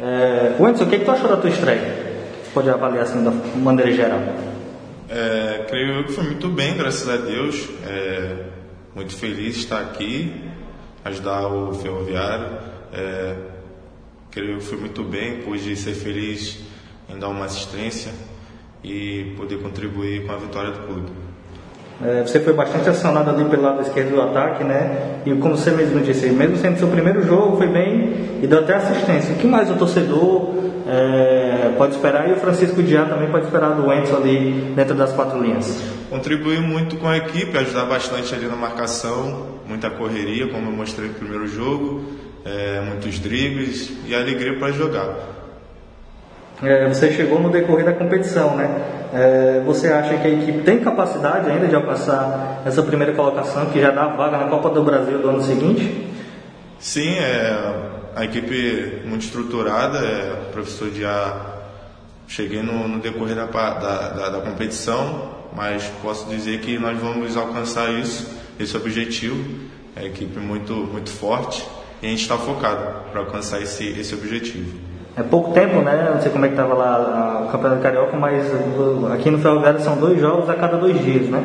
É, Wendel, o que, que tu achou da tua estreia? Pode avaliar assim da maneira geral. É, creio que foi muito bem, graças a Deus. É, muito feliz de estar aqui, ajudar o Ferroviário. É, creio que fui muito bem, pude ser feliz em dar uma assistência e poder contribuir com a vitória do clube. É, você foi bastante acionado ali pelo lado esquerdo do ataque, né? E como você mesmo disse, mesmo sendo seu primeiro jogo, foi bem e deu até assistência. O que mais o torcedor é, pode esperar? E o Francisco Diá também pode esperar do Wentz ali dentro das quatro linhas? Contribuir muito com a equipe, ajudar bastante ali na marcação, muita correria, como eu mostrei no primeiro jogo, é, muitos dribles e alegria para jogar. É, você chegou no decorrer da competição, né? É, você acha que a equipe tem capacidade ainda de alcançar essa primeira colocação, que já dá vaga na Copa do Brasil do ano seguinte? Sim, é, a equipe muito estruturada, é, professor já cheguei no, no decorrer da, da, da, da, competição, mas posso dizer que nós vamos alcançar isso, esse objetivo. É uma equipe muito, muito forte e a gente está focado para alcançar esse, esse objetivo. É pouco tempo, né? Não sei como é que estava lá o Campeonato Carioca, mas aqui no Ferroviário são dois jogos a cada dois dias, né?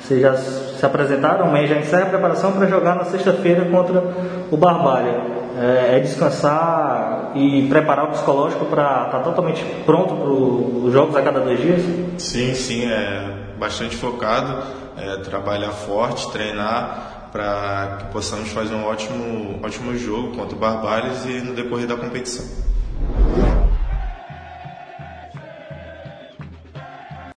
Vocês já se apresentaram, amanhã já encerra a preparação para jogar na sexta-feira contra o Barbária. É, é, descansar e preparar o psicológico para estar tá totalmente pronto para os jogos a cada dois dias? Sim, sim, é bastante focado, é, trabalhar forte, treinar para que possamos fazer um ótimo, ótimo jogo contra o Barbários e no decorrer da competição.